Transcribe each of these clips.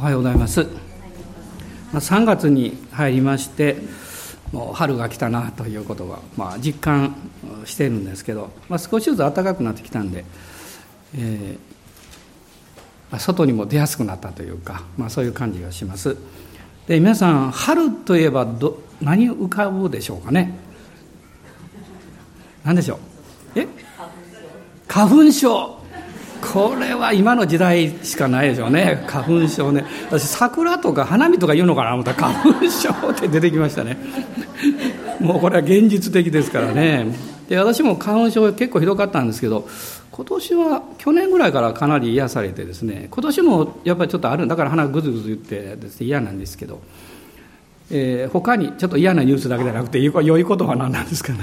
おはようございます。3月に入りまして、もう春が来たなということは、まあ、実感しているんですけど、まあ、少しずつ暖かくなってきたんで、えー、外にも出やすくなったというか、まあ、そういう感じがします。で皆さん春といえばど何浮かぶでしょうかね？何でしょう？え？花粉症これは今の時代しかないでしょうね。花粉症ね。私桜とか花見とか言うのかな思ったら花粉症って出てきましたね。もうこれは現実的ですからね。で私も花粉症結構ひどかったんですけど今年は去年ぐらいからかなり癒されてですね。今年もやっぱりちょっとあるだから鼻ぐずぐず言ってですね嫌なんですけど、えー、他にちょっと嫌なニュースだけじゃなくて良いことは何なんですかね。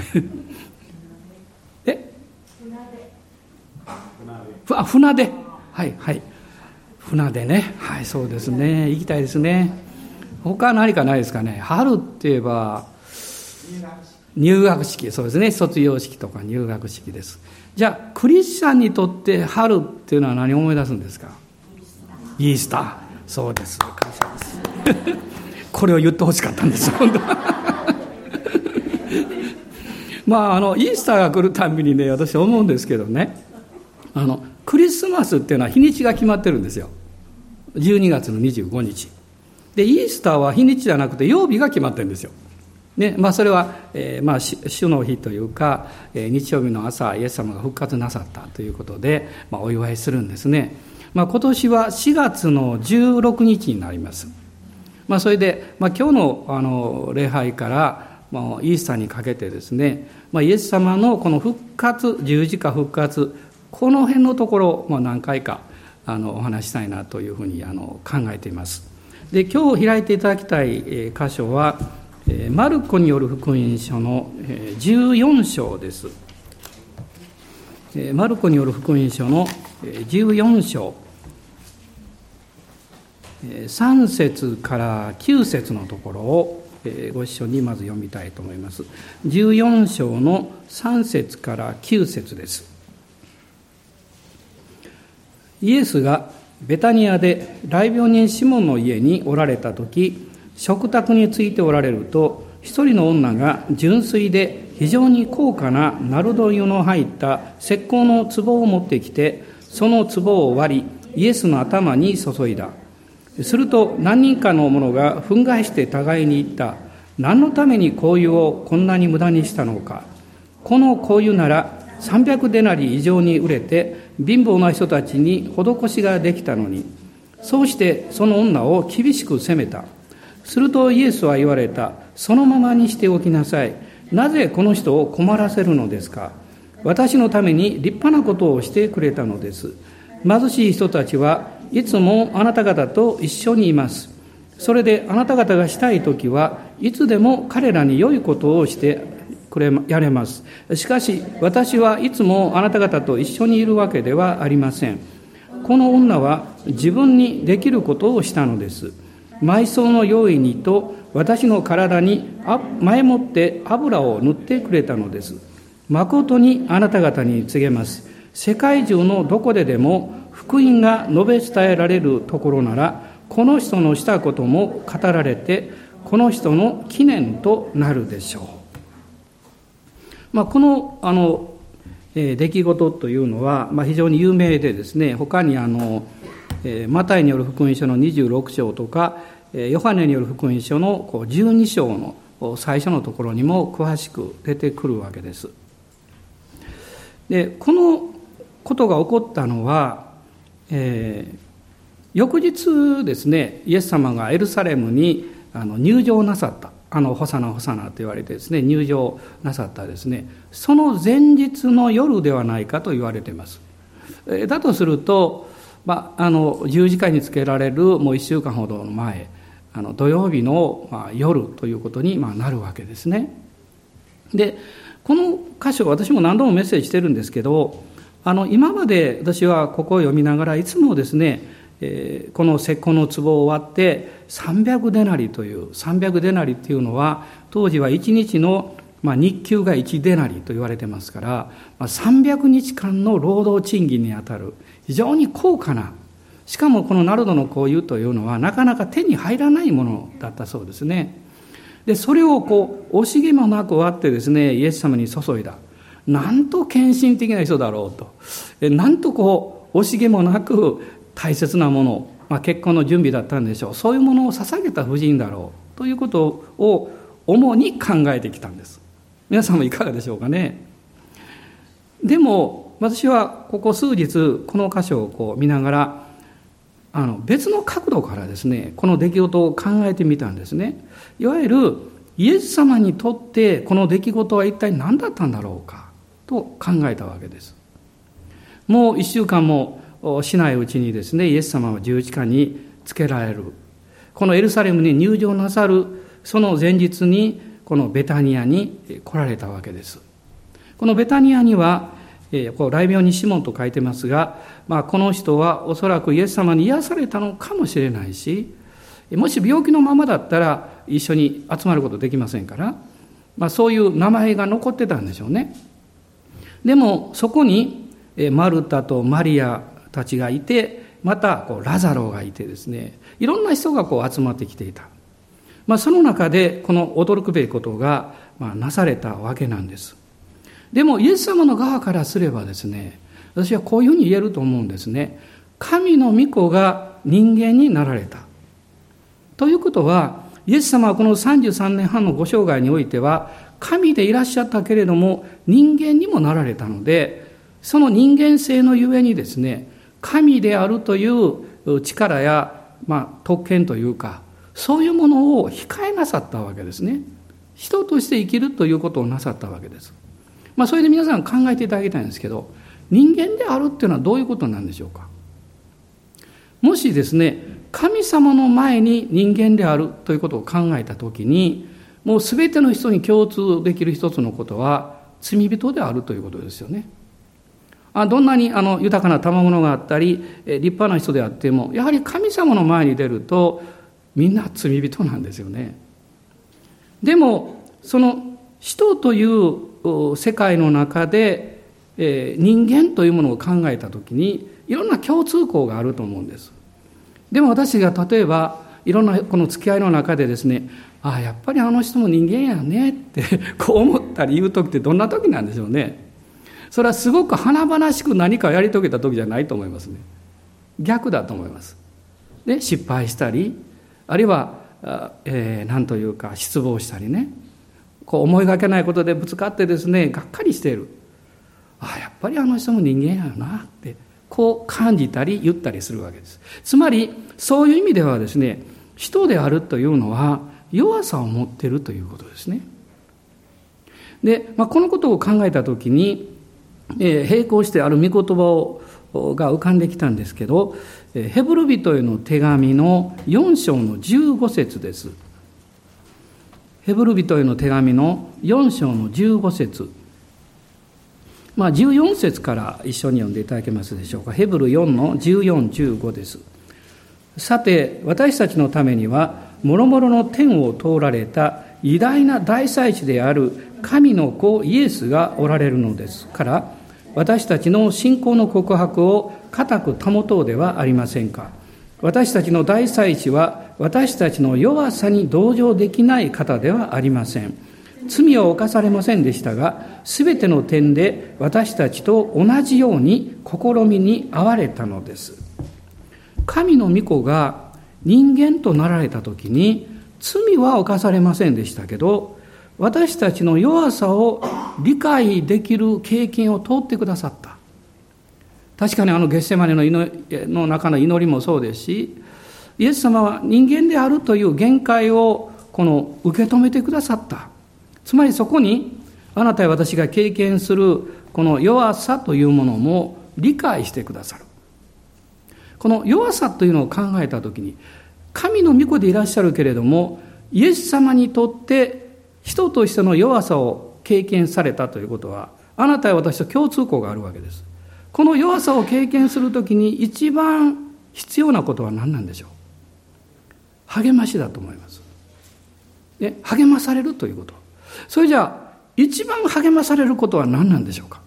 あ船出。はいはい。船出ね。はいそうですね。行きたいですね。他何かないですかね。春って言えば入学式。そうですね。卒業式とか入学式です。じゃあクリスチャンにとって春っていうのは何を思い出すんですか？イースター。そうです。感謝です。これを言ってほしかったんです。本当 まああのイースターが来るたびにね私思うんですけどね。あのクリスマスっていうのは日にちが決まってるんですよ。12月の25日。でイースターは日にちじゃなくて曜日が決まってるんですよ。でまあ、それは、えーまあ、主の日というか、えー、日曜日の朝イエス様が復活なさったということで、まあ、お祝いするんですね、まあ、今年は4月の16日になります、まあ、それで、まあ、今日のあの礼拝から、まあ、イースターにかけてですね、まあ、イエス様のこの復活十字架復活この辺のところ、まあ、何回かあのお話したいなというふうにあの考えています。で今日開いていただきたい箇所はマルコによる福音書の14章です。マルコによる福音書の14章3節から9節のところをご一緒にまず読みたいと思います。14章の3節から9節です。イエスがベタニアで大病人シモンの家におられた時食卓についておられると一人の女が純粋で非常に高価なナルド湯の入った石膏の壺を持ってきてその壺を割りイエスの頭に注いだ。すると何人かの者が憤慨して互いに言った。何のために香油をこんなに無駄にしたのか。この香油なら300デナリ以上に売れて貧乏な人たちに施しができたのにそうしてその女を厳しく責めた。するとイエスは言われた。そのままにしておきなさい。なぜこの人を困らせるのですか？私のために立派なことをしてくれたのです。貧しい人たちはいつもあなた方と一緒にいます。それであなた方がしたい時はいつでも彼らに良いことをしてくれやれます。しかし、私はいつもあなた方と一緒にいるわけではありません。この女は自分にできることをしたのです。埋葬の用意にと私の体に前もって油を塗ってくれたのです。誠にあなた方に告げます。世界中のどこででも福音が述べ伝えられるところなら、この人のしたことも語られて、この人の記念となるでしょう。まあ、このあの、えー、出来事というのは、まあ、非常に有名でですね他にあの、えー、マタイによる福音書の26章とか、えー、ヨハネによる福音書のこう12章の最初のところにも詳しく出てくるわけです。でこのことが起こったのは、えー、翌日ですねイエス様がエルサレムにあの入場なさったあのホサナホサナと言われてですね入場なさったですね。その前日の夜ではないかと言われています。だとすると、まあ、あの十字架につけられるもう1週間ほどの前あの土曜日の、まあ、夜ということに、まあ、なるわけですね。でこの箇所私も何度もメッセージしてるんですけどあの今まで私はここを読みながらいつもですねこの石膏の壺を割って300デナリという300デナリっていうのは当時は1日の、日給が1デナリと言われてますから、まあ、300日間の労働賃金にあたる非常に高価なしかもこのナルドの香油というのはなかなか手に入らないものだったそうですね。で、それをこう、惜しげもなく割ってですね、イエス様に注いだ。なんと献身的な人だろうと。なんとこう、惜しげもなく大切なもの、まあ、結婚の準備だったんでしょう。そういうものを捧げた婦人だろう。ということを主に考えてきたんです。皆さんもいかがでしょうかね。でも、私はここ数日、この箇所をこう見ながら、あの別の角度からですね、この出来事を考えてみたんですね。いわゆる、イエス様にとってこの出来事は一体何だったんだろうか、と考えたわけです。もう一週間もしないうちにですね、イエス様は十字架につけられる。このエルサレムに入場なさるその前日にこのベタニアに来られたわけです。このベタニアには、雷病にシモンと書いてますが、まあ、この人はおそらくイエス様に癒されたのかもしれないし、もし病気のままだったら一緒に集まることできませんから、まあ、そういう名前が残ってたんでしょうね。でもそこにマルタとマリアたちがいて、またこうラザロがいてですね、いろんな人がこう集まってきていた。まあ、その中でこの驚くべきことが、まあ、なされたわけなんです。でもイエス様の側からすればですね、私はこういうふうに言えると思うんですね。神の御子が人間になられた。ということは、イエス様はこの33年半のご生涯においては、神でいらっしゃったけれども、人間にもなられたので、その人間性のゆえにですね、神であるという力や、まあ、特権というか、そういうものを控えなさったわけですね。人として生きるということをなさったわけです。まあ、それで皆さん考えていただきたいんですけど、人間であるっていうのはどういうことなんでしょうか。もしですね、神様の前に人間であるということを考えたときに、もう全ての人に共通できる一つのことは、罪人であるということですよね。どんなにあの豊かな賜物があったり、立派な人であっても、やはり神様の前に出ると、みんな罪人なんですよね。でも、その人という世界の中で、人間というものを考えたときに、いろんな共通項があると思うんです。でも私が例えば、いろんなこの付き合いの中でですね、ああ、やっぱりあの人も人間やねってこう思ったり言う時ってどんな時なんでしょうね。それはすごく華々しく何かをやり遂げた時じゃないと思いますね。逆だと思います。で、失敗したり、あるいは、えー、何というか失望したりねこう思いがけないことでぶつかってですねがっかりしているああやっぱりあの人も人間やなってこう感じたり言ったりするわけですつまりそういう意味ではですね人であるというのは弱さを持っているということですねで、まあ、このことを考えた時に、え、並行してある御言葉をが浮かんできたんですけどヘブル人への手紙の4章の15節です。ヘブル人への手紙の4章の15節まあ14節から一緒に読んでいただけますでしょうか。ヘブル4の14、15です。さて、私たちのためには、諸々の天を通られた偉大な大祭司である神の子イエスがおられるのですから、私たちの信仰の告白を固く保とうではありませんか。私たちの大祭司は私たちの弱さに同情できない方ではありません。罪を犯されませんでしたが、すべての点で私たちと同じように試みに遭われたのです。神の御子が人間となられた時に罪は犯されませんでしたけど、私たちの弱さを理解できる経験を通ってくださった。確かにあのゲッセマネのの中の祈りもそうですし、イエス様は人間であるという限界をこの受け止めてくださった。つまりそこにあなたや私が経験するこの弱さというものも理解してくださる。この弱さというのを考えたときに、神の御子でいらっしゃるけれども、イエス様にとって人としての弱さを経験されたということは、あなたや私と共通項があるわけです。この弱さを経験するときに一番必要なことは何なんでしょう？励ましだと思います。で励まされるということ。それじゃあ、一番励まされることは何なんでしょうか？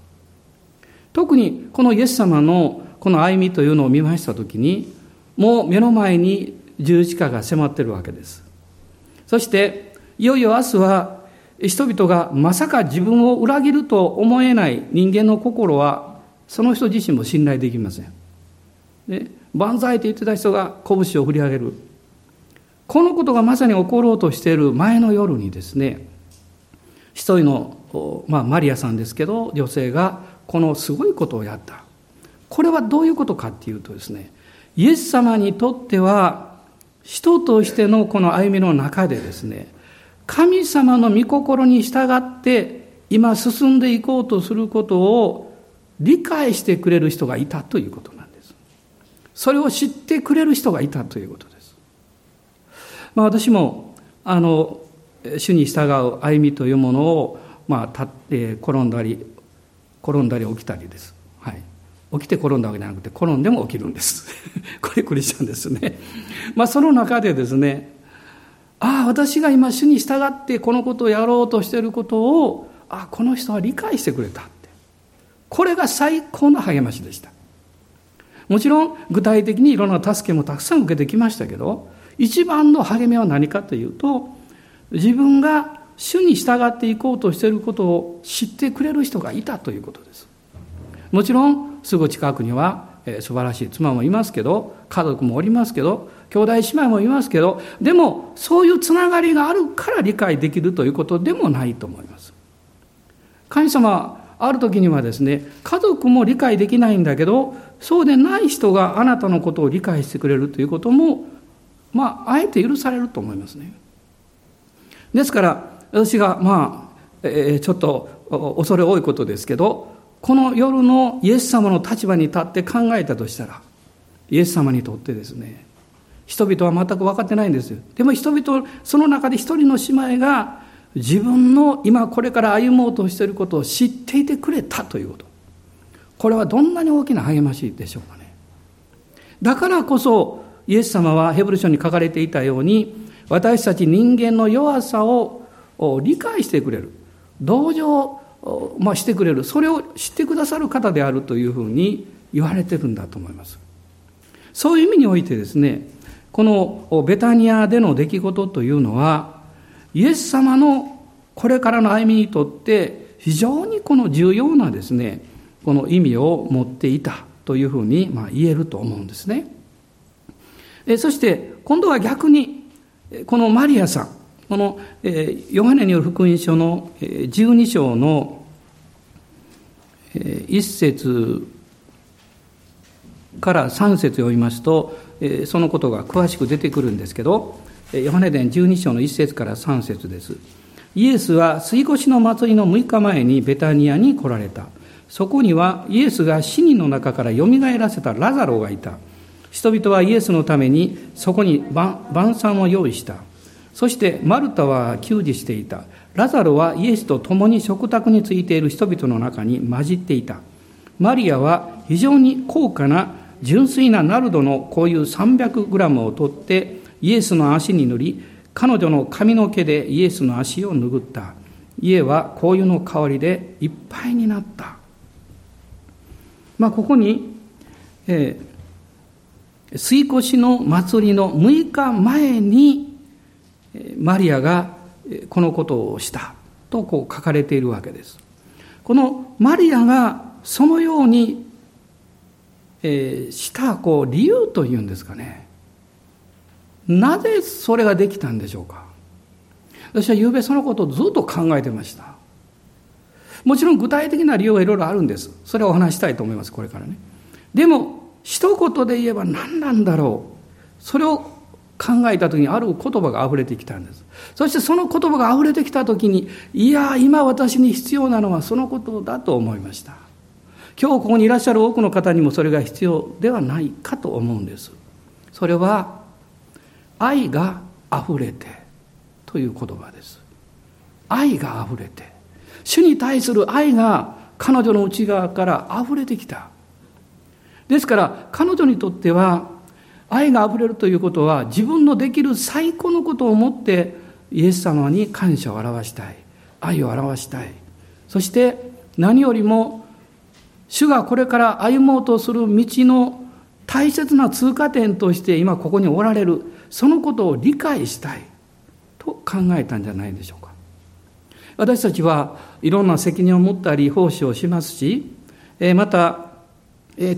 特にこのイエス様のこの歩みというのを見ましたときに、もう目の前に十字架が迫ってるわけです。そして、いよいよ明日は人々がまさか自分を裏切ると思えない人間の心はその人自身も信頼できません。で万歳と言ってた人が拳を振り上げる。このことがまさに起ころうとしている前の夜にですね、一人の、まあ、マリアさんですけど、女性がこのすごいことをやった。これはどういうことかっていうとですね、イエス様にとっては、人としてのこの歩みの中でですね、神様の御心に従って今進んでいこうとすることを理解してくれる人がいたということなんです。それを知ってくれる人がいたということです。まあ私も、あの、主に従う歩みというものを、まあ、立って転んだり、転んだり起きたりです。はい。起きて転んだわけじゃなくて、転んでも起きるんです。これクリスチャンですね。まあ、その中でですね、ああ、私が今主に従ってこのことをやろうとしていることを、ああ、この人は理解してくれたって。これが最高の励ましでした。もちろん、具体的にいろんな助けもたくさん受けてきましたけど、一番の励みは何かというと、自分が主に従っていこうとしていることを知ってくれる人がいたということです。もちろん、すぐ近くには、え、素晴らしい妻もいますけど、家族もおりますけど、兄弟姉妹もいますけど、でも、そういうつながりがあるから理解できるということでもないと思います。神様、ある時にはですね、家族も理解できないんだけど、そうでない人があなたのことを理解してくれるということも、まあ、あえて許されると思いますね。ですから、私が、まあ、えー、ちょっと恐れ多いことですけど、この夜のイエス様の立場に立って考えたとしたら、イエス様にとってですね、人々は全く分かってないんですよ。でも人々、その中で一人の姉妹が自分の今これから歩もうとしていることを知っていてくれたということ。これはどんなに大きな励ましでしょうかね。だからこそ、イエス様はヘブル書に書かれていたように、私たち人間の弱さを理解してくれる。同情、してくれる。それを知ってくださる方であるというふうに言われてるんだと思います。そういう意味においてですね、このベタニアでの出来事というのは、イエス様のこれからの歩みにとって非常にこの重要なですね、この意味を持っていたというふうにまあ言えると思うんですね。そして今度は逆にこのマリアさん、この、えヨハネによる福音書の12章の1節から3節を読みますと、そのことが詳しく出てくるんですけど、ヨハネ伝12章の1節から3節です。イエスは水越の祭りの6日前にベタニアに来られた。そこにはイエスが死人の中からよみがえらせたラザロがいた。人々はイエスのためにそこに晩餐を用意した。そしてマルタは給仕していた。ラザロはイエスと共に食卓についている人々の中に混じっていた。マリアは非常に高価な純粋なナルドのこういう 300g を取ってイエスの足に塗り、彼女の髪の毛でイエスの足を拭った。家は香油の香りでいっぱいになった。まあ、ここに、えー水越の祭りの6日前にマリアがこのことをしたとこう書かれているわけです。このマリアがそのように、えしたこう理由というんですかね。なぜそれができたんでしょうか。私は昨べそのことをずっと考えてました。もちろん具体的な理由はいろいろあるんです。それをお話したいと思います、これからね。でも、一言で言えば何なんだろうそれを考えた時にある言葉が溢れてきたんですそしてその言葉が溢れてきた時にいや今私に必要なのはそのことだと思いました今日ここにいらっしゃる多くの方にもそれが必要ではないかと思うんです。それは愛が溢れてという言葉です。愛が溢れて。主に対する愛が彼女の内側から溢れてきた。ですから彼女にとっては愛があふれるということは自分のできる最高のことをもってイエス様に感謝を表したい。愛を表したい。そして何よりも主がこれから歩もうとする道の大切な通過点として今ここにおられる、そのことを理解したいと考えたんじゃないでしょうか。私たちはいろんな責任を持ったり奉仕をしますし、また、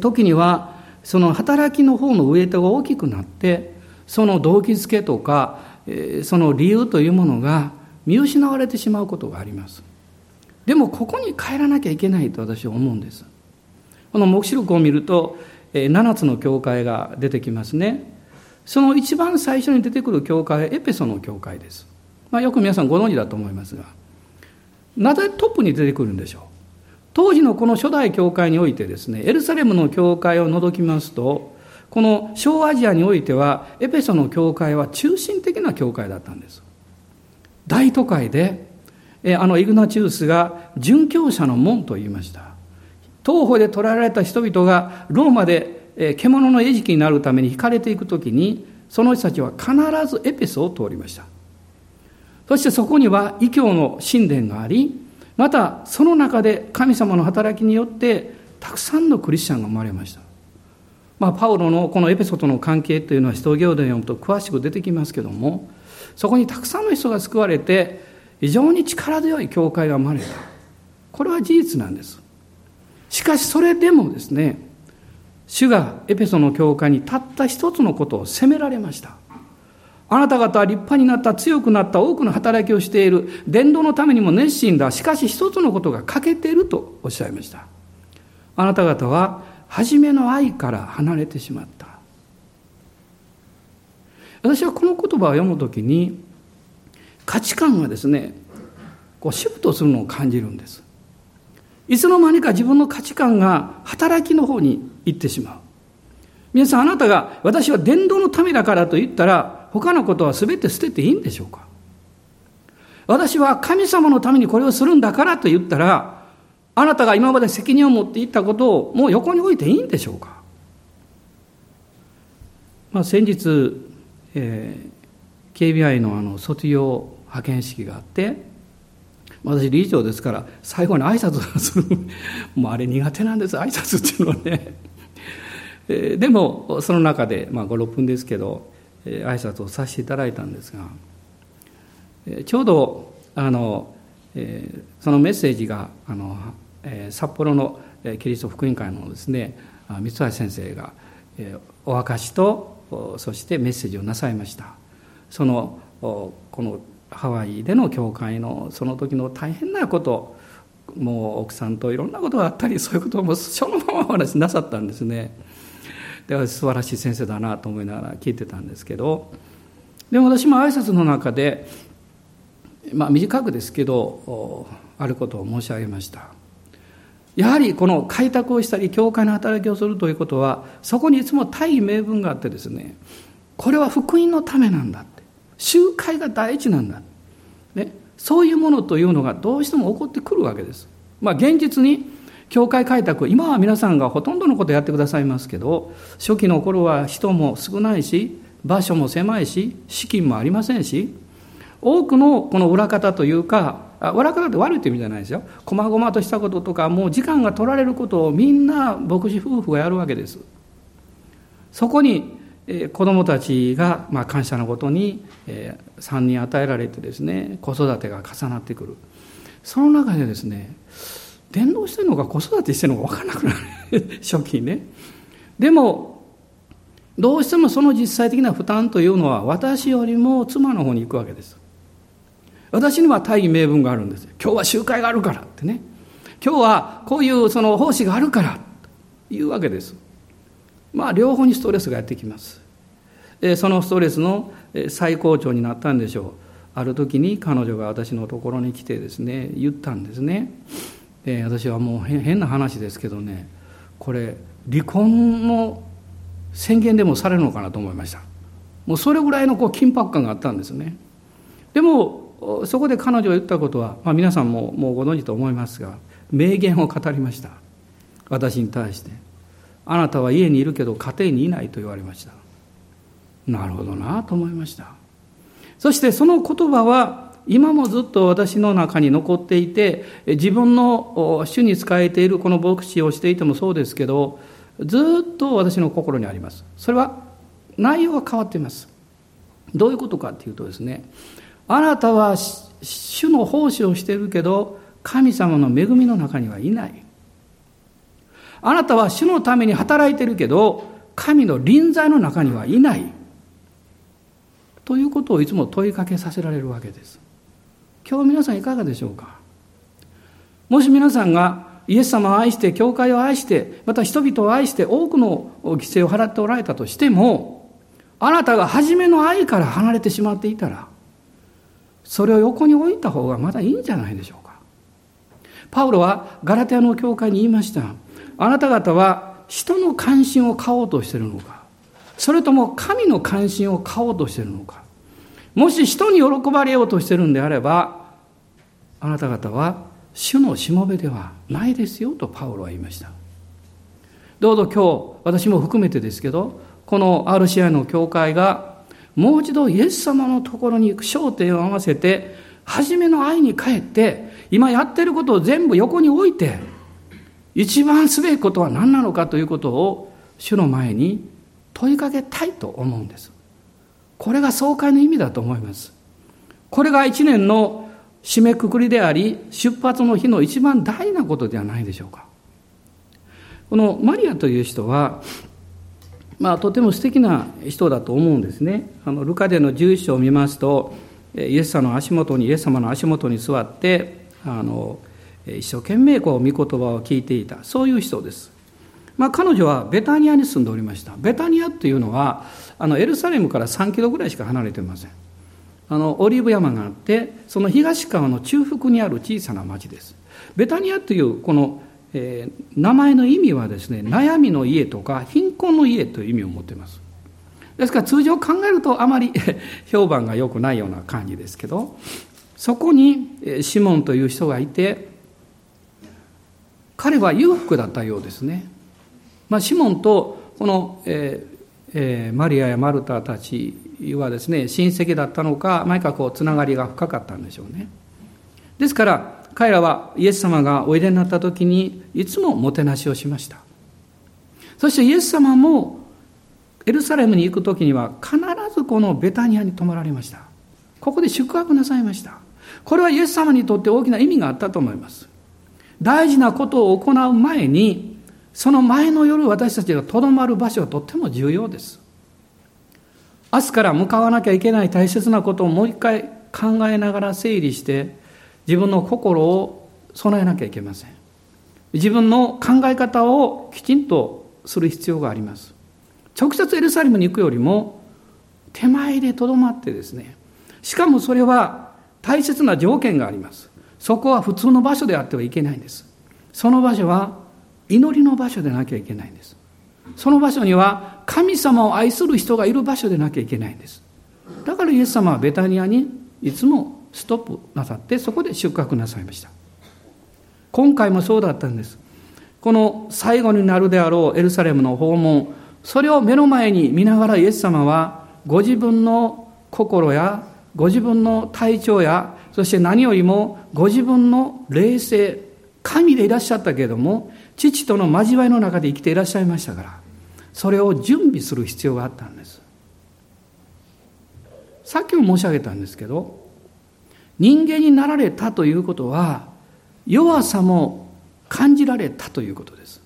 時にはその働きの方のウエイトが大きくなって、その動機づけとか、その理由というものが見失われてしまうことがあります。でもここに帰らなきゃいけないと私は思うんです。この黙示録を見ると、7つの教会が出てきますね。その一番最初に出てくる教会はエペソの教会です。まあ、よく皆さんご存知だと思いますが、なぜトップに出てくるんでしょう？当時のこの初代教会においてですね、エルサレムの教会を除きますと、この小アジアにおいては、エペソの教会は中心的な教会だったんです。大都会で、あのイグナチウスが殉教者の門と言いました。東方で捕らえられた人々がローマで獣の餌食になるために引かれていくときに、その人たちは必ずエペソを通りました。そしてそこには異教の神殿があり、またその中で神様の働きによってたくさんのクリスチャンが生まれました。まあ、パウロのこのエペソとの関係というのは使徒行伝を読むと詳しく出てきますけども、そこにたくさんの人が救われて、非常に力強い教会が生まれた。これは事実なんです。しかしそれでもですね、主がエペソの教会にたった一つのことを責められました。あなた方は立派になった、強くなった多くの働きをしている。伝道のためにも熱心だ。しかし一つのことが欠けているとおっしゃいました。あなた方は初めの愛から離れてしまった。私はこの言葉を読むときに価値観がですね、こうシフトするのを感じるんです。いつの間にか自分の価値観が働きの方に行ってしまう。皆さんあなたが私は伝道のためだからと言ったら他のことは全て捨てていいんでしょうか？私は神様のためにこれをするんだからと言ったら、あなたが今まで責任を持っていったことをもう横に置いていいんでしょうか？まあ、先日、えー、KBI のあの卒業派遣式があって、私理事長ですから最後に挨拶するもうあれ苦手なんです挨拶っていうのはね、えー、でもその中で、まあ、56分ですけど挨拶をさせていただいたんですがちょうどあのそのメッセージがあの札幌のキリスト福音会のですね三橋先生がお明かしとそしてメッセージをなさいました。そのこのハワイでの教会のその時の大変なこともう奥さんといろんなことがあったりそういうこともそのままお話しなさったんですね。で素晴らしい先生だなと思いながら聞いてたんですけどでも私も挨拶の中で、まあ、短くですけどあることを申し上げましたやはりこの開拓をしたり教会の働きをするということはそこにいつも大義名分があってですねこれは福音のためなんだ集会が第一なんだ、ね、そういうものというのがどうしても起こってくるわけですまあ現実に教会開拓、今は皆さんがほとんどのことやってくださいますけど、初期の頃は人も少ないし、場所も狭いし、資金もありませんし、多くのこの裏方というか、裏方って悪いって意味じゃないですよ。細々としたこととか、もう時間が取られることをみんな牧師夫婦がやるわけです。そこに、え子供たちが、まあ、感謝のことに、えー、3人与えられてですね、子育てが重なってくる。その中でですね、伝道してるのか子育てしてるのか分からなくなる。初期ね。でもどうしてもその実際的な負担というのは私よりも妻の方に行くわけです。私には大義名分があるんです。今日は集会があるからってね。今日はこういうその奉仕があるからというわけです。まあ両方にストレスがやってきます。そのストレスの最高潮になったんでしょう。ある時に彼女が私のところに来てですね言ったんですね。で私はもう変な話ですけどねこれ離婚の宣言でもされるのかなと思いました。もうそれぐらいのこう緊迫感があったんですね。でもそこで彼女が言ったことは、まあ、皆さんももうご存知と思いますが名言を語りました。私に対して「あなたは家にいるけど家庭にいない」と言われました。なるほどなと思いました。そしてその言葉は今もずっと私の中に残っていて、自分の主に仕えているこの牧師をしていてもそうですけど、ずっと私の心にあります。それは内容は変わっています。どういうことかっていうとですねあなたは主の奉仕をしているけど神様の恵みの中にはいない。あなたは主のために働いてるけど神の臨在の中にはいない。ということをいつも問いかけさせられるわけです。今日皆さんいかがでしょうか？もし皆さんがイエス様を愛して教会を愛してまた人々を愛して多くの犠牲を払っておられたとしてもあなたが初めの愛から離れてしまっていたらそれを横に置いた方がまだいいんじゃないでしょうか？パウロはガラテアの教会に言いました。あなた方は人の関心を買おうとしているのか？それとも神の関心を買おうとしているのか？もし人に喜ばれようとしているんであればあなた方は主のしもべではないですよとパウロは言いました。どうぞ今日私も含めてですけどこの RCI の教会がもう一度イエス様のところに焦点を合わせて初めの愛に帰って今やってることを全部横に置いて一番すべきことは何なのかということを主の前に問いかけたいと思うんですこれが総会の意味だと思いますこれが一年の締めくくりであり出発の日の一番大事なことではないでしょうかこのマリアという人はまあ、とても素敵な人だと思うんですね。あのルカでの11章を見ますと、イエス様の足元に、イエス様の足元に座って、あの一生懸命こう御言葉を聞いていた、そういう人です。まあ、彼女はベタニアに住んでおりました。ベタニアというのは、あのエルサレムから3キロぐらいしか離れていません。あのオリーブ山があって、その東側の中腹にある小さな町です。ベタニアというこのえー、名前の意味はですね悩みの家とか貧困の家という意味を持っていますですから通常考えるとあまり 評判が良くないような感じですけどそこにシモンという人がいて彼は裕福だったようですね、まあ、シモンとこの、えーえー、マリアやマルタたちはですね親戚だったのか毎回こうつながりが深かったんでしょうね。ですから彼らはイエス様がおいでになった時にいつももてなしをしました。そしてイエス様もエルサレムに行く時には必ずこのベタニアに泊まられました。ここで宿泊なさいました。これはイエス様にとって大きな意味があったと思います。大事なことを行う前にその前の夜私たちがとどまる場所はとっても重要です。明日から向かわなきゃいけない大切なことをもう一回考えながら整理して自分の心を備えなきゃいけません。自分の考え方をきちんとする必要があります。直接エルサレムに行くよりも手前でとどまってですね。しかもそれは大切な条件があります。そこは普通の場所であってはいけないんです。その場所は祈りの場所でなきゃいけないんです。その場所には神様を愛する人がいる場所でなきゃいけないんです。だからイエス様はベタニアにいつもストップなさってそこで宿泊なさいました。今回もそうだったんです。この最後になるであろうエルサレムの訪問。それを目の前に見ながらイエス様はご自分の心やご自分の体調やそして何よりもご自分の霊性神でいらっしゃったけれども父との交わりの中で生きていらっしゃいましたからそれを準備する必要があったんです。さっきも申し上げたんですけど人間になられたということは弱さも感じられたということです。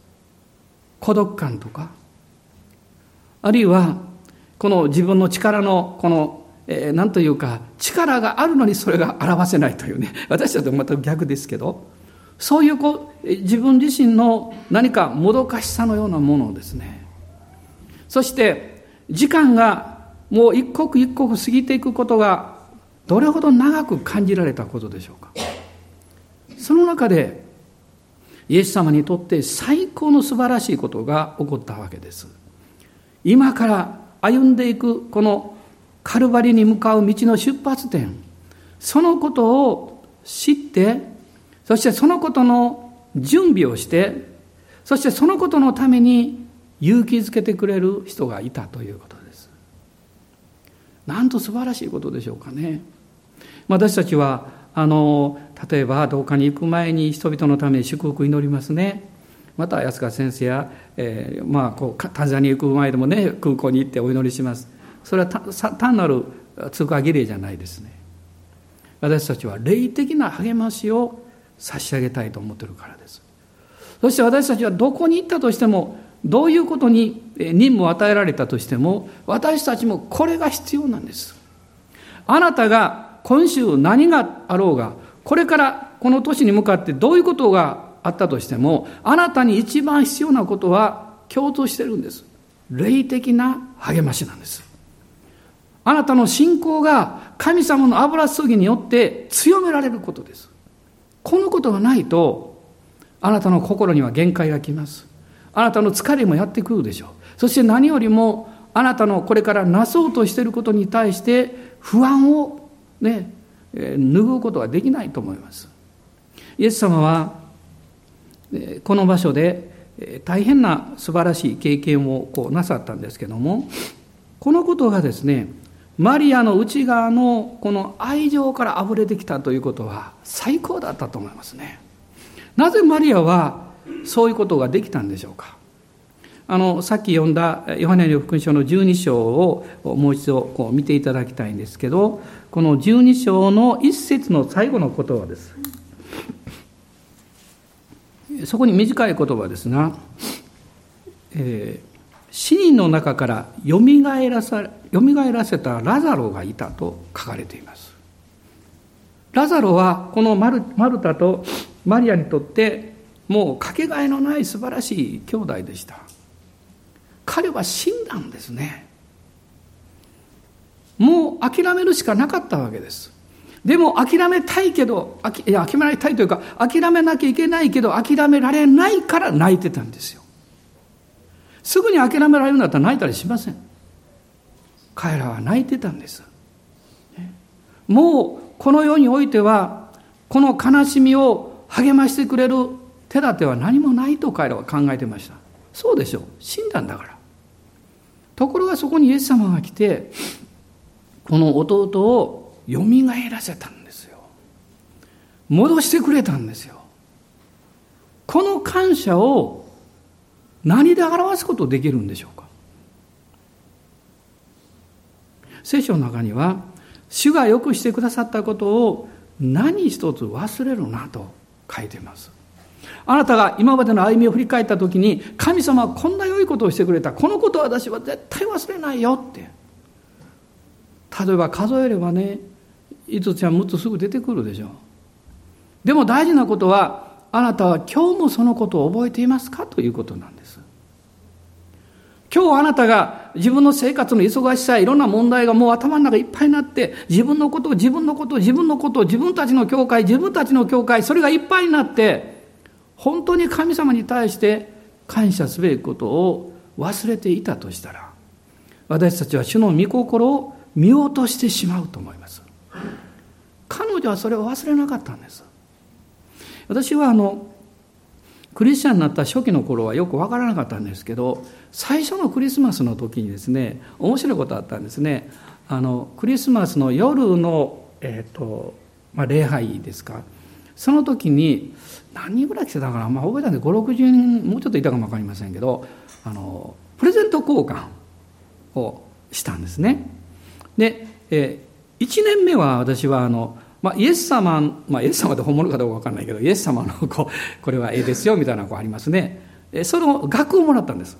孤独感とかあるいはこの自分の力のこのえー、なんというか力があるのにそれが表せないというね。私たちとまた逆ですけどそういうこう自分自身の何かもどかしさのようなものをですね。そして時間がもう一刻一刻過ぎていくことがどれほど長く感じられたことでしょうか。その中でイエス様にとって最高の素晴らしいことが起こったわけです。今から歩んでいくこのカルバリに向かう道の出発点そのことを知ってそしてそのことの準備をしてそしてそのことのために勇気づけてくれる人がいたということです。なんと素晴らしいことでしょうかね。私たちはあの例えばどうかに行く前に人々のために祝福祈りますね。また安川先生や、えー、まあこうタンザニア行く前でもね空港に行ってお祈りします。それは単なる通過儀礼じゃないですね。私たちは霊的な励ましを差し上げたいと思ってるからです。そして私たちはどこに行ったとしてもどういうことに任務を与えられたとしても私たちもこれが必要なんです。あなたが今週何があろうがこれからこの年に向かってどういうことがあったとしてもあなたに一番必要なことは共通してるんです。霊的な励ましなんです。あなたの信仰が神様の油注ぎによって強められることです。このことがないとあなたの心には限界がきます。あなたの疲れもやってくるでしょう。そして何よりもあなたのこれからなそうとしていることに対して不安をね、拭うことができないと思います。イエス様はこの場所で大変な素晴らしい経験をこうなさったんですけどもこのことがですねマリアの内側のこの愛情から溢れてきたということは最高だったと思いますね。なぜマリアはそういうことができたんでしょうか。あのさっき読んだヨハネの福音書の12章をもう一度こう見ていただきたいんですけどこの12章の一節の最後の言葉です。そこに短い言葉ですが、えー、死人の中からよみがえらさよみがえらせたラザロがいたと書かれています。ラザロはこのマルマルタとマリアにとってもうかけがえのない素晴らしい兄弟でした。彼は死んだんですね。もう諦めるしかなかったわけです。でも諦めたいけどいや諦めたいというか諦めなきゃいけないけど諦められないから泣いてたんですよ。すぐに諦められるんだったら泣いたりしません。彼らは泣いてたんです。もうこの世においてはこの悲しみを励ましてくれる手立ては何もないと彼らは考えてました。そうでしょう。死んだんだから。ところがそこにイエス様が来てこの弟をよみがえらせたんですよ。戻してくれたんですよ。この感謝を何で表すことできるんでしょうか？聖書の中には主がよくしてくださったことを何一つ忘れるなと書いています。あなたが今までの歩みを振り返った時に神様はこんな良いことをしてくれた。このことは私は絶対忘れないよって。例えば数えればね5つや6つすぐ出てくるでしょう。でも大事なことはあなたは今日もそのことを覚えていますかということなんです。今日あなたが自分の生活の忙しさいろんな問題がもう頭の中いっぱいになって自分のことを自分のことを自分のことを自分たちの教会自分たちの教会それがいっぱいになって本当に神様に対して感謝すべきことを忘れていたとしたら私たちは主の御心を見落としてしまうと思います。彼女はそれを忘れなかったんです。私はあのクリスチャンになった初期の頃はよく分からなかったんですけど最初のクリスマスの時にですね面白いことあったんですね。あのクリスマスの夜の、えーとまあ、礼拝ですか。その時に何人ぐらい来てたかな、まあ、覚えたんで560人もうちょっといたかも分かりませんけどあのプレゼント交換をしたんですね。で、えー、1年目は私はあの、まあ、イエス様、まあ、イエス様で本物かどうか分かんないけどイエス様のこうこれはええですよみたいなこうありますね。その額をもらったんです。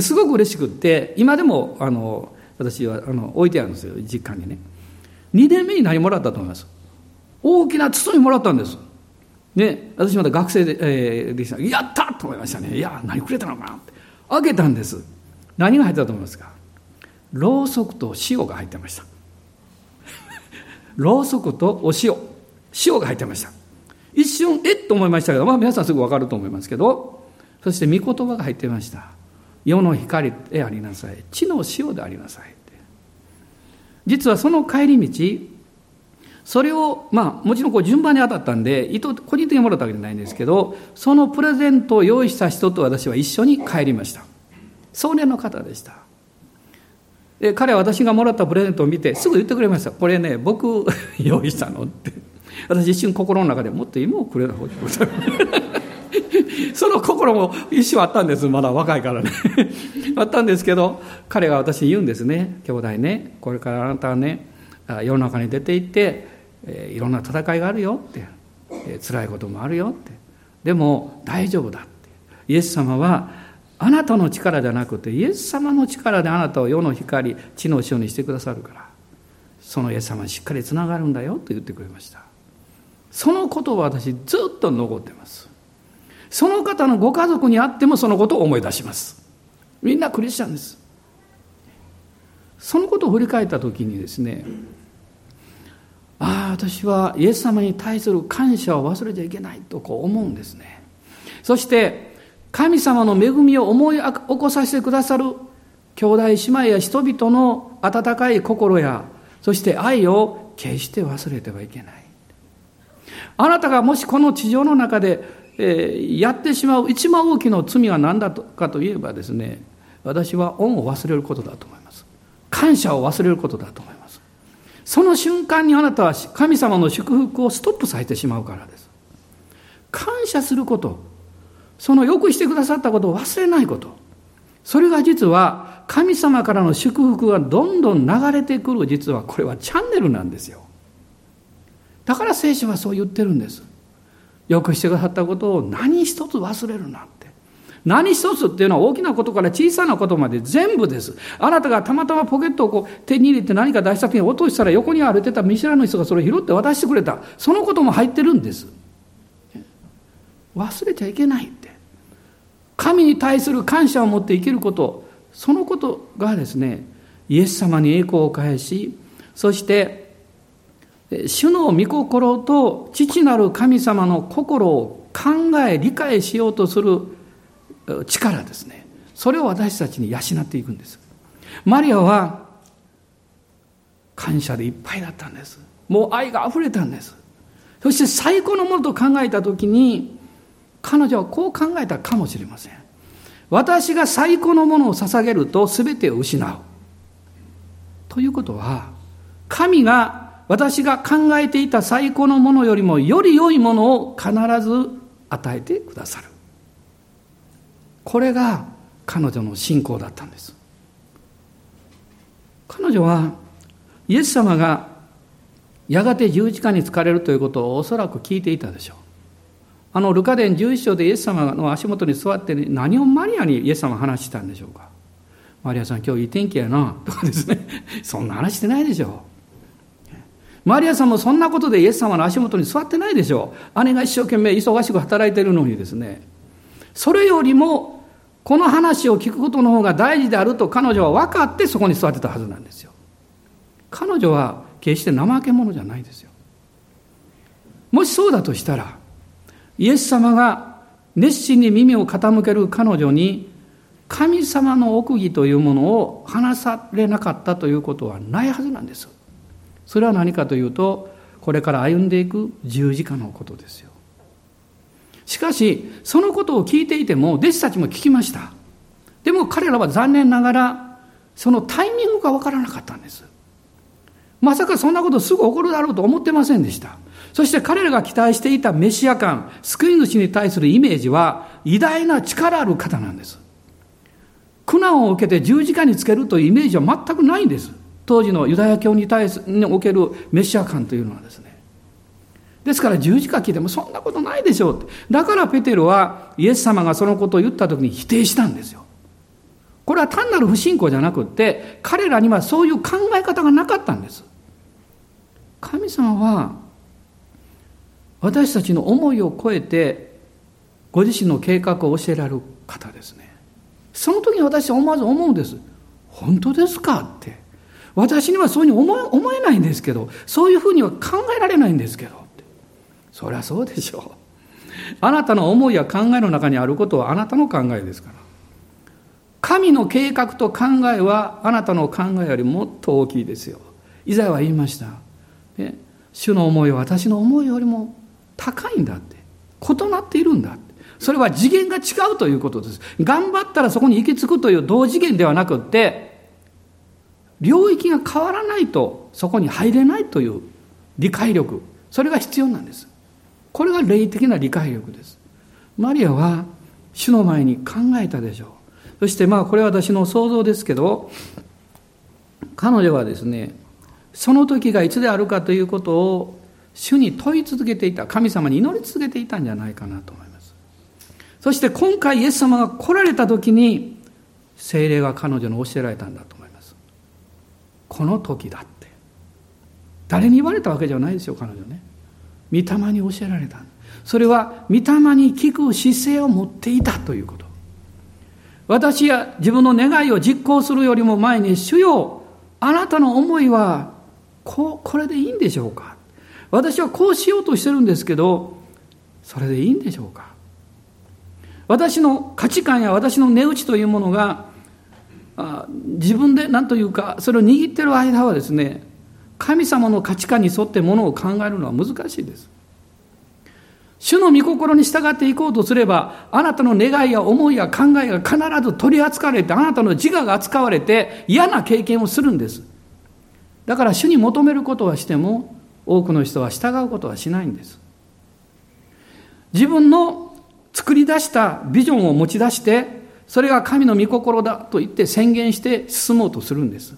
すごく嬉しくって今でもあの私はあの置いてあるんですよ実家にね。2年目に何もらったと思います。大きな包みもらったんです。ね私まだ学生で,、えー、でした。やったと思いましたね。いや何くれたのかなって。開けたんです。何が入ってたと思いますか？ろうそくと塩が入ってました。ろうそくとお塩。塩が入ってました。一瞬えっと思いましたけどまあ皆さんすぐ分かると思いますけどそして御言葉が入ってました。世の光でありなさい。地の塩でありなさい実はその帰り道それをまあもちろんこう順番に当たったんで意図個人的にもらったわけじゃないんですけどそのプレゼントを用意した人と私は一緒に帰りました。壮年の方でした。で彼は私がもらったプレゼントを見てすぐ言ってくれましたこれね僕 用意したのって私一瞬心の中でもっと芋をくれた方が その心も一瞬あったんです。まだ若いからね。あったんですけど、彼が私に言うんですね。兄弟ね、これからあなたはね、世の中に出て行って、えー、いろんな戦いがあるよって、えー、辛いこともあるよって。でも大丈夫だって。イエス様はあなたの力じゃなくてイエス様の力であなたを世の光地の塩にしてくださるからそのイエス様にしっかりつながるんだよと言ってくれました。そのことを私ずっと残ってます。その方のご家族にあってもそのことを思い出します。みんなクリスチャンです。そのことを振り返った時にですねああ私はイエス様に対する感謝を忘れちゃいけないとこう思うんですね。そして神様の恵みを思い起こさせてくださる兄弟姉妹や人々の温かい心やそして愛を決して忘れてはいけない。あなたがもしこの地上の中で、えー、やってしまう一番大きな罪は何だとかといえばですね私は恩を忘れることだと思います。感謝を忘れることだと思います。その瞬間にあなたは神様の祝福をストップさせてしまうからです。感謝することそのよくしてくださったことを忘れないこと。それが実は神様からの祝福がどんどん流れてくる。実はこれはチャンネルなんですよ。だから聖書はそう言ってるんです。よくしてくださったことを何一つ忘れるなって。何一つっていうのは大きなことから小さなことまで全部です。あなたがたまたまポケットをこう手に入れて何か出した時に落としたら横に歩いてた見知らぬ人がそれを拾って渡してくれた。そのことも入ってるんです。忘れちゃいけないって。神に対する感謝を持って生きること。そのことがですねイエス様に栄光を返しそして主の御心と父なる神様の心を考え理解しようとする力ですね。それを私たちに養っていくんです。マリアは感謝でいっぱいだったんです。もう愛が溢れたんです。そして最高のものと考えた時に彼女はこう考えたかもしれません。私が最高のものを捧げると全てを失う。ということは、神が私が考えていた最高のものよりもより良いものを必ず与えてくださる。これが彼女の信仰だったんです。彼女はイエス様がやがて十字架に疲れるということをおそらく聞いていたでしょう。あのルカ伝11章でイエス様の足元に座って、ね、何をマリアにイエス様話したんでしょうか？マリアさん今日いい天気やな。とかですね。そんな話してないでしょう。マリアさんもそんなことでイエス様の足元に座ってないでしょう。姉が一生懸命忙しく働いてるのにですね。それよりもこの話を聞くことの方が大事であると彼女は分かってそこに座ってたはずなんですよ。彼女は決して怠け者じゃないですよ。もしそうだとしたらイエス様が熱心に耳を傾ける彼女に神様の奥義というものを話されなかったということはないはずなんです。それは何かというと、これから歩んでいく十字架のことですよ。しかし、そのことを聞いていても、弟子たちも聞きました。でも彼らは残念ながら、そのタイミングがわからなかったんです。まさかそんなことすぐ起こるだろうと思ってませんでした。そして彼らが期待していたメシア感、救い主に対するイメージは偉大な力ある方なんです。苦難を受けて十字架につけるというイメージは全くないんです。当時のユダヤ教に対すにおけるメシア感というのはですね。ですから十字架聞いてもそんなことないでしょうって。だからペテロはイエス様がそのことを言った時に否定したんですよ。これは単なる不信仰じゃなくって、彼らにはそういう考え方がなかったんです。神様は私たちの思いを超えてご自身の計画を教えられる方ですね。その時に私は思わず思うんです。本当ですかって。私にはそういうふうに思思えないんですけどそういうふうには考えられないんですけどそりゃそうでしょう。あなたの思いや考えの中にあることはあなたの考えですから。神の計画と考えはあなたの考えよりもっと大きいですよ。イザヤは言いました、主の思いは私の思いよりも高いんだって。異なっているんだって。それは次元が違うということです。頑張ったらそこに行き着くという同次元ではなくって領域が変わらないとそこに入れないという理解力。それが必要なんです。これが霊的な理解力です。マリアは主の前に考えたでしょう。そしてまあこれは私の想像ですけど、彼女はですね、その時がいつであるかということを主に問い続けていた、神様に祈り続けていたんじゃないかなと思います。そして今回イエス様が来られた時に、精霊が彼女に教えられたんだと思います。この時だって。誰に言われたわけじゃないですよ、彼女ね。御霊に教えられた。それは、御霊に聞く姿勢を持っていたということ。私や自分の願いを実行するよりも前に、主よ、あなたの思いは、こう、これでいいんでしょうか私はこうしようとしてるんですけど、それでいいんでしょうか？私の価値観や私の値打ちというものが、自分で何というか、それを握ってる間はですね、神様の価値観に沿ってものを考えるのは難しいです。主の御心に従っていこうとすれば、あなたの願いや思いや考えが必ず取り扱われて、あなたの自我が扱われて嫌な経験をするんです。だから主に求めることはしても、多くの人は従うことはしないんです。自分の作り出したビジョンを持ち出して、それが神の御心だと言って宣言して進もうとするんです。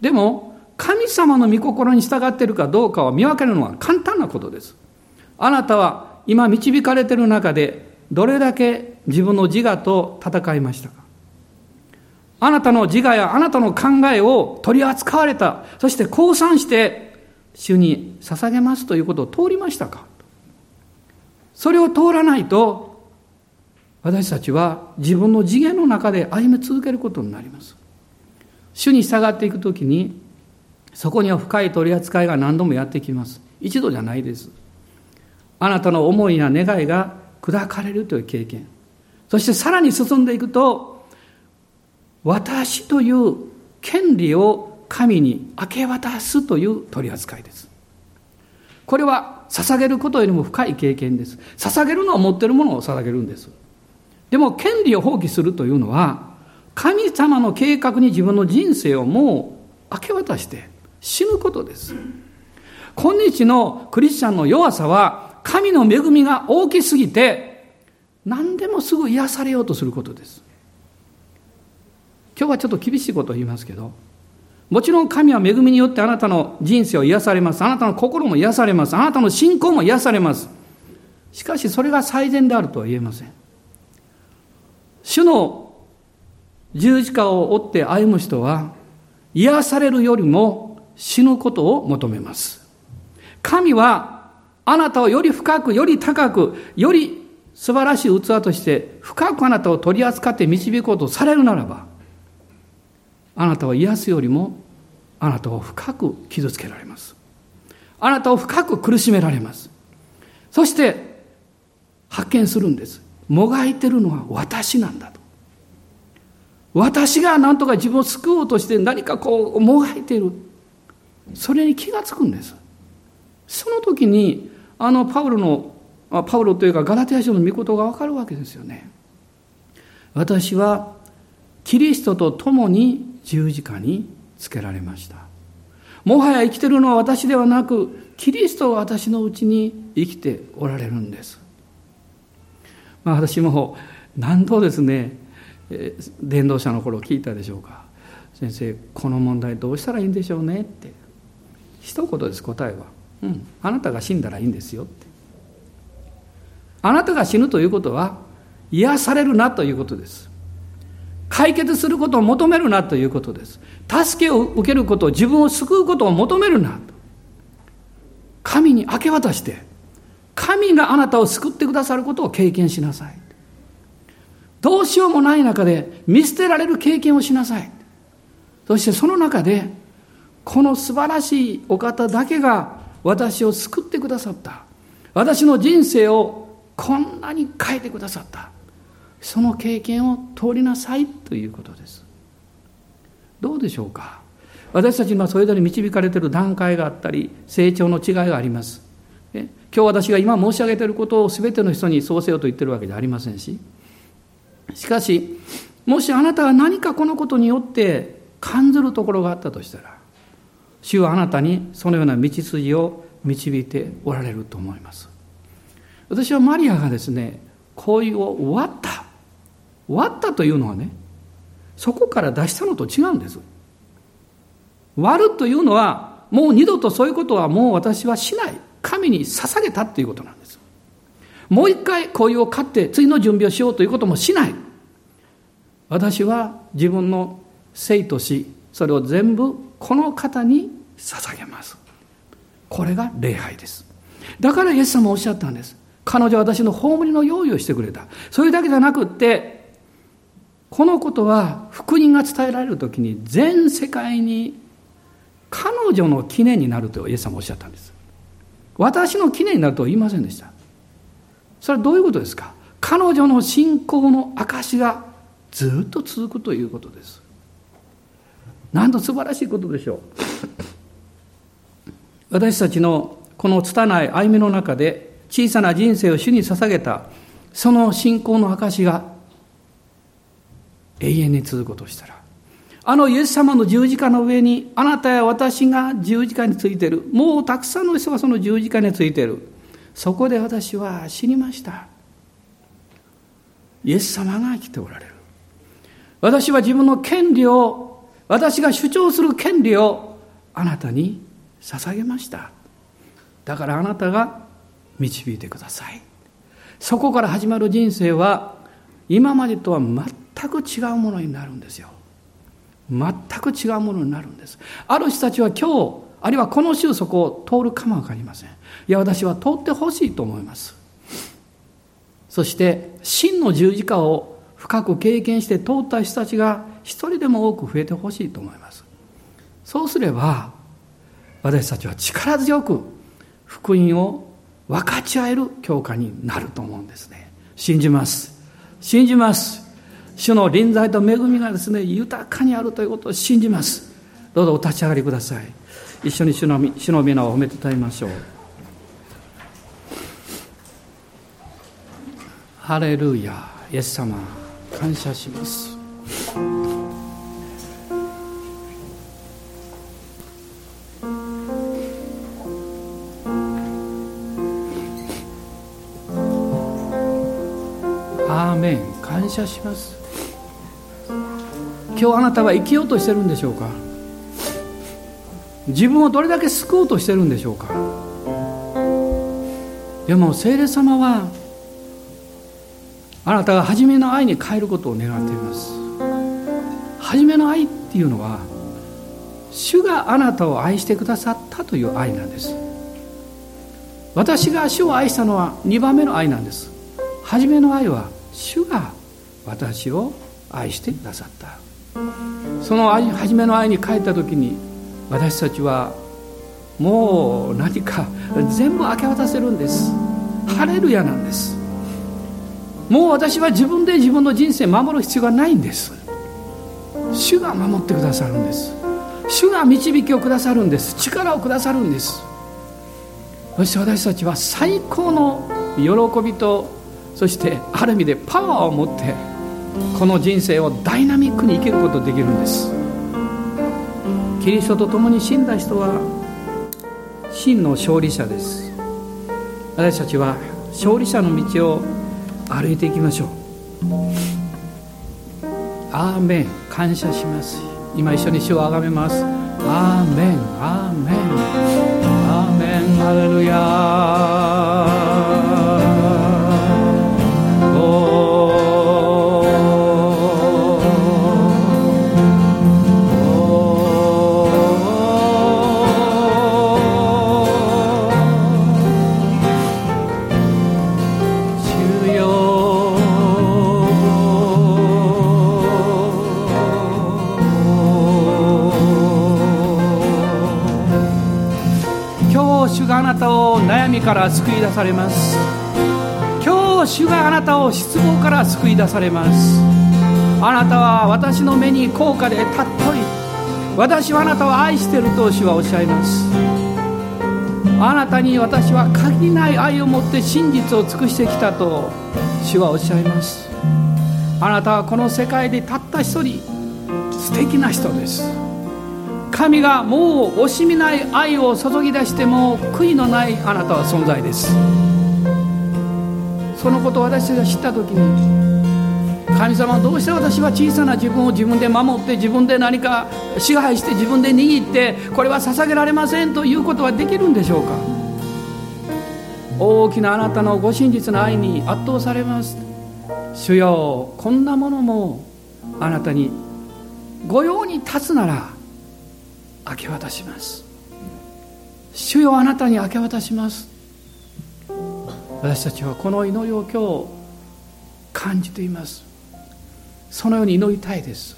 でも、神様の御心に従っているかどうかを見分けるのは簡単なことです。あなたは今導かれている中でどれだけ自分の自我と戦いましたかあなたの自我やあなたの考えを取り扱われた、そして降参して主に捧げますということを通りましたか？それを通らないと私たちは自分の次元の中で歩み続けることになります。主に従っていくときにそこには深い取り扱いが何度もやってきます。一度じゃないです。あなたの思いや願いが砕かれるという経験。そしてさらに進んでいくと、私という権利を神に明け渡すという取り扱いです。これは捧げることよりも深い経験です。捧げるのは持ってるものを捧げるんです。でも権利を放棄するというのは、神様の計画に自分の人生をもう明け渡して死ぬことです。今日のクリスチャンの弱さは、神の恵みが大きすぎて、何でもすぐ癒されようとすることです。今日はちょっと厳しいことを言いますけど、もちろん神は恵みによってあなたの人生を癒されます。あなたの心も癒されます。あなたの信仰も癒されます。しかしそれが最善であるとは言えません。主の十字架を追って歩む人は癒されるよりも死ぬことを求めます。神はあなたをより深く、より高く、より素晴らしい器として深くあなたを取り扱って導こうとされるならば、あなたは癒すよりもあなたを深く傷つけられます。あなたを深く苦しめられます。そして発見するんです。もがいてるのは私なんだと。私が何とか自分を救おうとして何かこうもがいてる。それに気がつくんです。その時にあのパウロのパウロというかガラテヤ書の御事がわかるわけですよね。私はキリストと共に十字架につけられました。もはや生きてるのは私ではなく、キリストが私のうちに生きておられるんです。まあ私も何度ですね、伝道者の頃聞いたでしょうか。先生、この問題どうしたらいいんでしょうねって。一言です、答えは。うん、あなたが死んだらいいんですよって。あなたが死ぬということは、癒されるなということです。解決することを求めるなということです。助けを受けること、自分を救うことを求めるな。神に明け渡して、神があなたを救ってくださることを経験しなさい。どうしようもない中で見捨てられる経験をしなさい。そしてその中で、この素晴らしいお方だけが私を救ってくださった。私の人生をこんなに変えてくださった。その経験を通りなさいということです。どうでしょうか？私たちにそれぞれ導かれている段階があったり、成長の違いがあります。今日私が今申し上げていることを全ての人にそうせよと言ってるわけじゃありませんし、しかし、もしあなたが何かこのことによって感じるところがあったとしたら、主はあなたにそのような道筋を導いておられると思います。私はマリアがですね恋を終わった終わったというのはねそこから出したのと違うんです。割るというのはもう二度とそういうことはもう私はしない。神に捧げたっていうことなんです。もう一回恋を買って次の準備をしようということもしない。私は自分の生と死それを全部この方に捧げます。これが礼拝です。だからイエス様おっしゃったんです。彼女は私の葬りの用意をしてくれた。それだけじゃなくってこのことは福音が伝えられる時に全世界に彼女の記念になるとイエス様おっしゃったんです。私の記念になるとは言いませんでした。それはどういうことですか？彼女の信仰の証がずっと続くということです。なんと素晴らしいことでしょう。私たちのこの拙い歩みの中で小さな人生を主に捧げたその信仰の証が永遠に続くとしたらあのイエス様の十字架の上にあなたや私が十字架についている。もうたくさんの人がその十字架についている。そこで私は死にました。イエス様が来ておられる。私は自分の権利を私が主張する権利をあなたに捧げました。だからあなたが導いてください。そこから始まる人生は今までとは全全く違うものになるんですよ。全く違うものになるんです。ある人たちは今日あるいはこの週そこを通るかも分かりません。いや私は通ってほしいと思います。そして真の十字架を深く経験して通った人たちが一人でも多く増えてほしいと思います。そうすれば私たちは力強く福音を分かち合える教科になると思うんですね。信じます。信じます。主の臨在と恵みがですね豊かにあるということを信じます。どうぞお立ち上がりください。一緒に主の主の皆を褒めてたいましょう。ハレルヤイエス様感謝します。アーメン感謝します。今日あなたは生きようとしてるんでしょうか？自分をどれだけ救おうとしてるんでしょうか？でも聖霊様はあなたが初めの愛に変えることを願っています。初めの愛っていうのは主があなたを愛してくださったという愛なんです。私が主を愛したのは2番目の愛なんです。初めの愛は主が私を愛してくださった。その初めの愛に帰った時に私たちはもう何か全部明け渡せるんです。ハレルヤなんです。もう私は自分で自分の人生守る必要がないんです。主が守ってくださるんです。主が導きをくださるんです。力をくださるんです。そして私たちは最高の喜びとそしてある意味でパワーを持ってこの人生をダイナミックに生きることができるんです。キリストと共に死んだ人は真の勝利者です。私たちは勝利者の道を歩いていきましょう。アーメン。感謝します。今一緒に主をあがめます。アーメン。アーメン。アーメン。ハレルヤから救い出されます今日主があなたを失望から救い出されますあなたは私の目に高価で尊い私はあなたを愛していると主はおっしゃいますあなたに私は限りない愛を持って真実を尽くしてきたと主はおっしゃいますあなたはこの世界でたった一人素敵な人です神がもう惜しみない愛を注ぎ出しても悔いのないあなたは存在です。そのことを私が知った時に神様どうして私は小さな自分を自分で守って自分で何か支配して自分で握ってこれは捧げられませんということはできるんでしょうか？大きなあなたのご真実の愛に圧倒されます。主よこんなものもあなたに御用に立つなら明け渡します。主よあなたに明け渡します。私たちはこの祈りを今日感じています。そのように祈りたいです。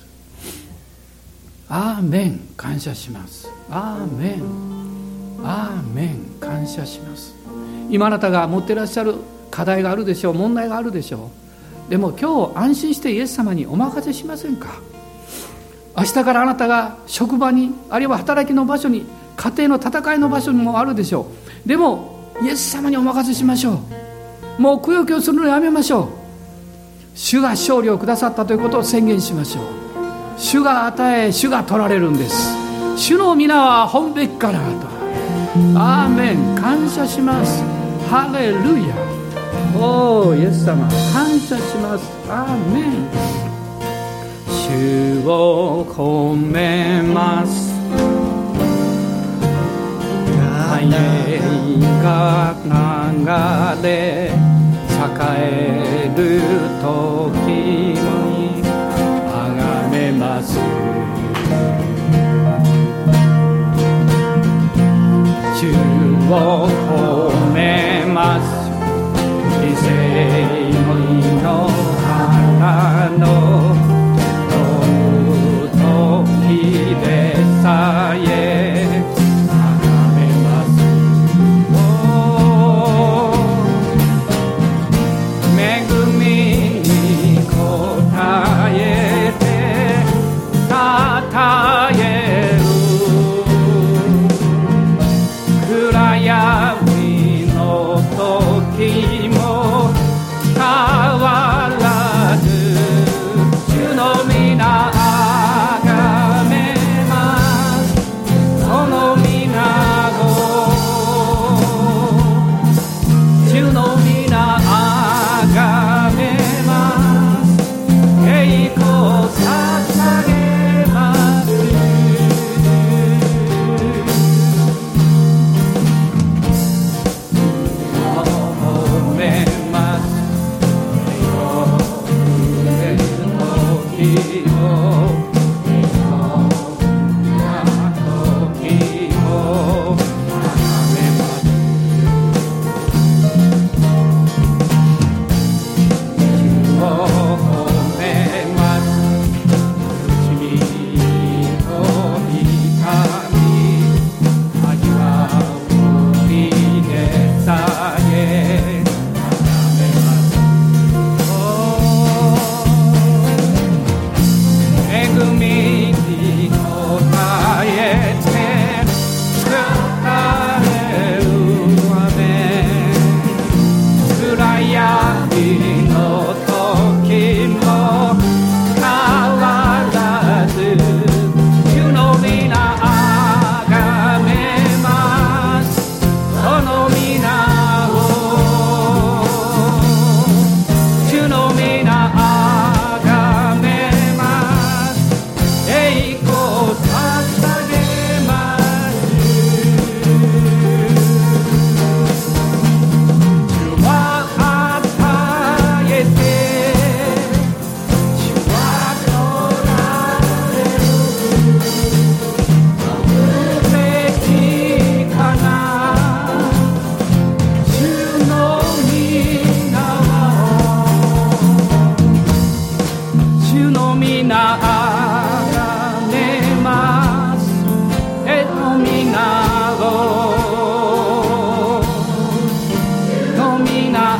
アーメン感謝します。アーメンアーメン感謝します。今あなたが持ってらっしゃる課題があるでしょう。問題があるでしょう。でも今日安心してイエス様にお任せしませんか？明日からあなたが職場にあるいは働きの場所に家庭の戦いの場所にもあるでしょう。でもイエス様にお任せしましょう。もうくよくよするのやめましょう。主が勝利をくださったということを宣言しましょう。主が与え主が取られるんです。主の皆は本べきからと。アーメン。感謝します。ハレルヤ。おーイエス様。感謝します。アーメン。主を褒めます。大が流れ栄える時にあがめます。主を褒めます。理性の花のさ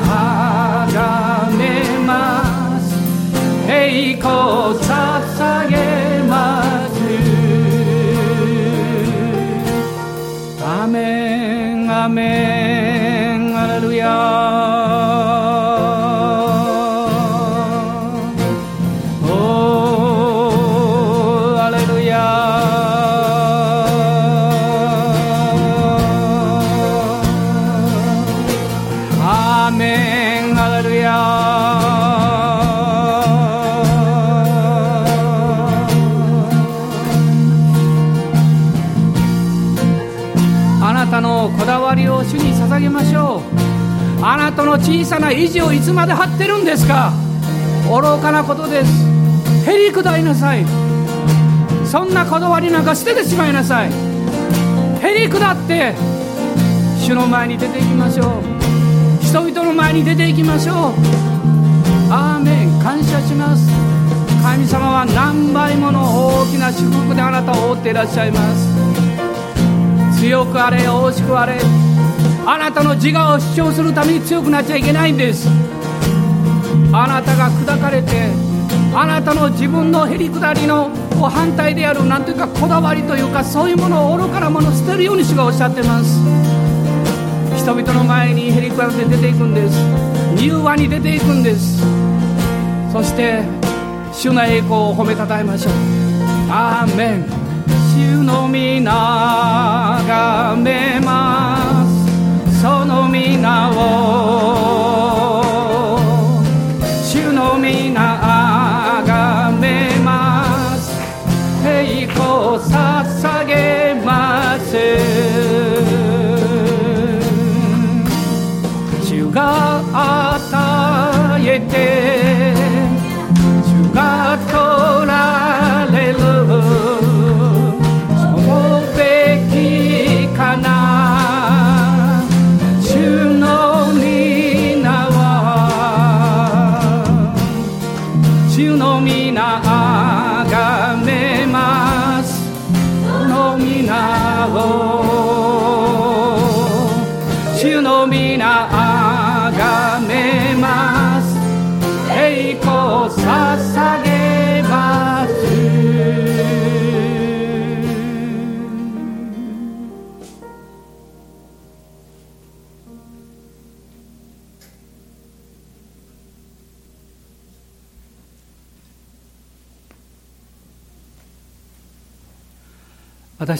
アさな意地をいつまで張ってるんですか？愚かなことです。へりくだいなさい。そんなこだわりなんか捨ててしまいなさい。へりくだって主の前に出ていきましょう。人々の前に出ていきましょう。アーメン。感謝します。神様は何倍もの大きな祝福であなたを覆っていらっしゃいます。強くあれ大しくあれ。あなたの自我を主張するために強くなっちゃいけないんです。あなたが砕かれてあなたの自分のへりくだりの反対であるなんというかこだわりというかそういうものを愚かなものを捨てるように主がおっしゃってます。人々の前にへりくだって出ていくんです。柔和に出ていくんです。そして主の栄光を褒めたたえましょう。アーメン。主の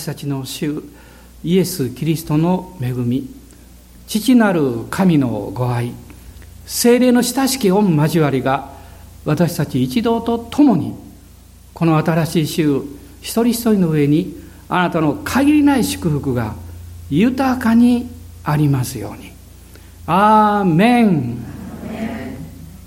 私たちの主イエス・キリストの恵み父なる神のご愛精霊の親しき御交わりが私たち一同と共にこの新しい週一人一人の上にあなたの限りない祝福が豊かにありますように。アーメン。